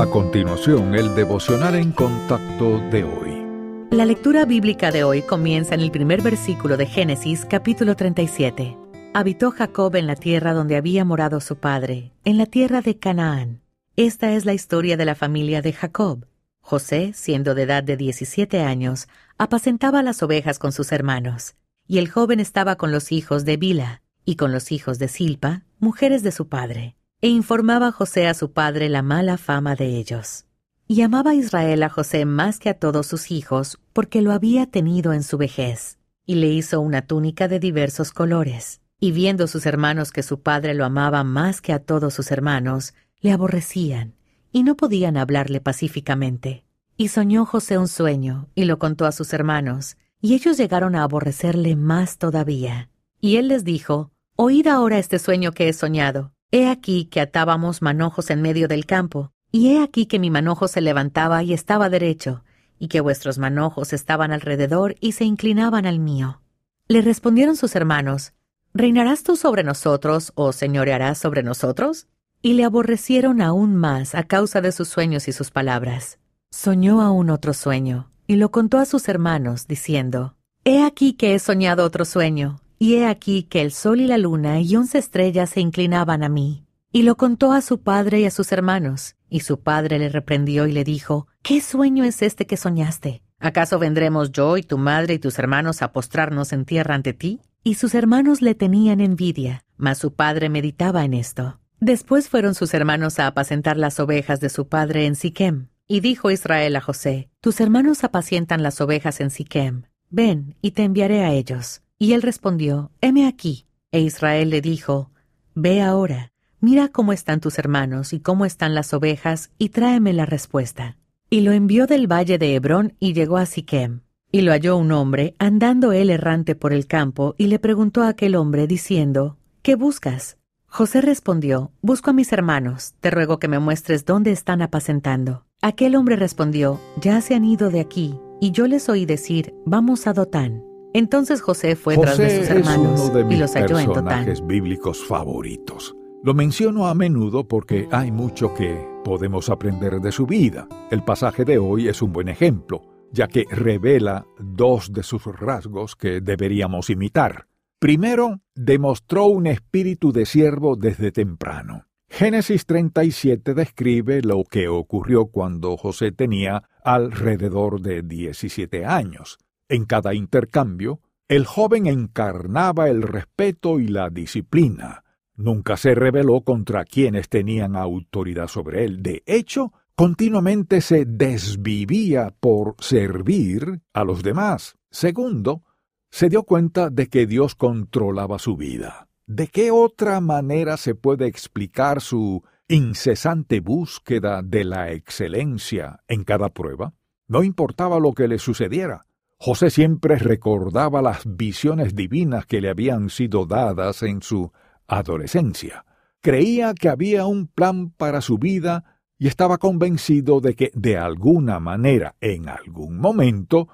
A continuación, el devocional en contacto de hoy. La lectura bíblica de hoy comienza en el primer versículo de Génesis capítulo 37. Habitó Jacob en la tierra donde había morado su padre, en la tierra de Canaán. Esta es la historia de la familia de Jacob. José, siendo de edad de 17 años, apacentaba las ovejas con sus hermanos, y el joven estaba con los hijos de Bila y con los hijos de Silpa, mujeres de su padre e informaba José a su padre la mala fama de ellos. Y amaba Israel a José más que a todos sus hijos, porque lo había tenido en su vejez, y le hizo una túnica de diversos colores. Y viendo sus hermanos que su padre lo amaba más que a todos sus hermanos, le aborrecían, y no podían hablarle pacíficamente. Y soñó José un sueño, y lo contó a sus hermanos, y ellos llegaron a aborrecerle más todavía. Y él les dijo, Oíd ahora este sueño que he soñado. He aquí que atábamos manojos en medio del campo, y he aquí que mi manojo se levantaba y estaba derecho, y que vuestros manojos estaban alrededor y se inclinaban al mío. Le respondieron sus hermanos, ¿Reinarás tú sobre nosotros o señorearás sobre nosotros? Y le aborrecieron aún más a causa de sus sueños y sus palabras. Soñó aún otro sueño, y lo contó a sus hermanos, diciendo, He aquí que he soñado otro sueño, y he aquí que el sol y la luna y once estrellas se inclinaban a mí. Y lo contó a su padre y a sus hermanos. Y su padre le reprendió y le dijo, ¿Qué sueño es este que soñaste? ¿Acaso vendremos yo y tu madre y tus hermanos a postrarnos en tierra ante ti? Y sus hermanos le tenían envidia, mas su padre meditaba en esto. Después fueron sus hermanos a apacentar las ovejas de su padre en Siquem. Y dijo Israel a José, Tus hermanos apacientan las ovejas en Siquem. Ven, y te enviaré a ellos. Y él respondió, Heme aquí. E Israel le dijo, Ve ahora, mira cómo están tus hermanos y cómo están las ovejas, y tráeme la respuesta. Y lo envió del valle de Hebrón y llegó a Siquem. Y lo halló un hombre, andando él errante por el campo, y le preguntó a aquel hombre, diciendo, ¿Qué buscas? José respondió, Busco a mis hermanos, te ruego que me muestres dónde están apacentando. Aquel hombre respondió, Ya se han ido de aquí, y yo les oí decir, Vamos a Dotán. Entonces José fue tras de sus hermanos es uno de mis y los halló en personajes bíblicos favoritos. Lo menciono a menudo porque hay mucho que podemos aprender de su vida. El pasaje de hoy es un buen ejemplo, ya que revela dos de sus rasgos que deberíamos imitar. Primero, demostró un espíritu de siervo desde temprano. Génesis 37 describe lo que ocurrió cuando José tenía alrededor de 17 años. En cada intercambio, el joven encarnaba el respeto y la disciplina. Nunca se rebeló contra quienes tenían autoridad sobre él. De hecho, continuamente se desvivía por servir a los demás. Segundo, se dio cuenta de que Dios controlaba su vida. ¿De qué otra manera se puede explicar su incesante búsqueda de la excelencia en cada prueba? No importaba lo que le sucediera, José siempre recordaba las visiones divinas que le habían sido dadas en su adolescencia. Creía que había un plan para su vida y estaba convencido de que de alguna manera, en algún momento,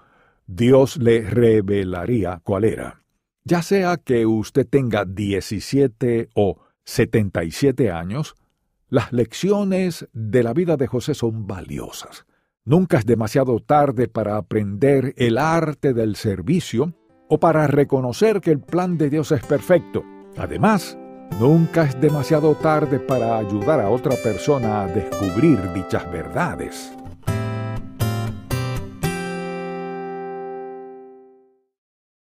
Dios le revelaría cuál era. Ya sea que usted tenga 17 o 77 años, las lecciones de la vida de José son valiosas. Nunca es demasiado tarde para aprender el arte del servicio o para reconocer que el plan de Dios es perfecto. Además, nunca es demasiado tarde para ayudar a otra persona a descubrir dichas verdades.